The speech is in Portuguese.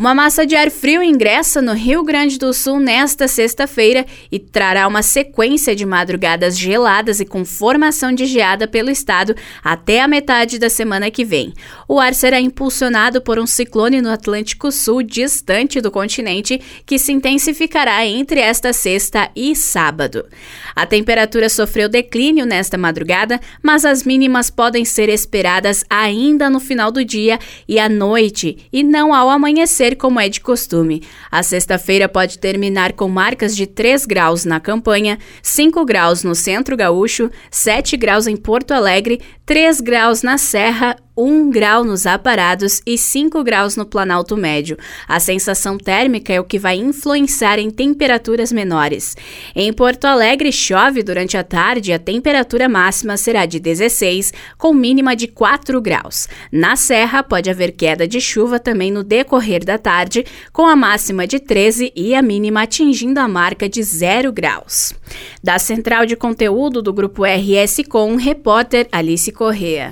Uma massa de ar frio ingressa no Rio Grande do Sul nesta sexta-feira e trará uma sequência de madrugadas geladas e com formação de geada pelo estado até a metade da semana que vem. O ar será impulsionado por um ciclone no Atlântico Sul, distante do continente, que se intensificará entre esta sexta e sábado. A temperatura sofreu declínio nesta madrugada, mas as mínimas podem ser esperadas ainda no final do dia e à noite, e não ao amanhecer ser como é de costume. A sexta-feira pode terminar com marcas de 3 graus na campanha, 5 graus no centro gaúcho, 7 graus em Porto Alegre, 3 graus na Serra, 1 grau nos aparados e 5 graus no Planalto Médio. A sensação térmica é o que vai influenciar em temperaturas menores. Em Porto Alegre, chove durante a tarde e a temperatura máxima será de 16, com mínima de 4 graus. Na Serra, pode haver queda de chuva também no decorrer da tarde, com a máxima de 13 e a mínima atingindo a marca de 0 graus. Da central de conteúdo do Grupo RS Com, repórter Alice Correa.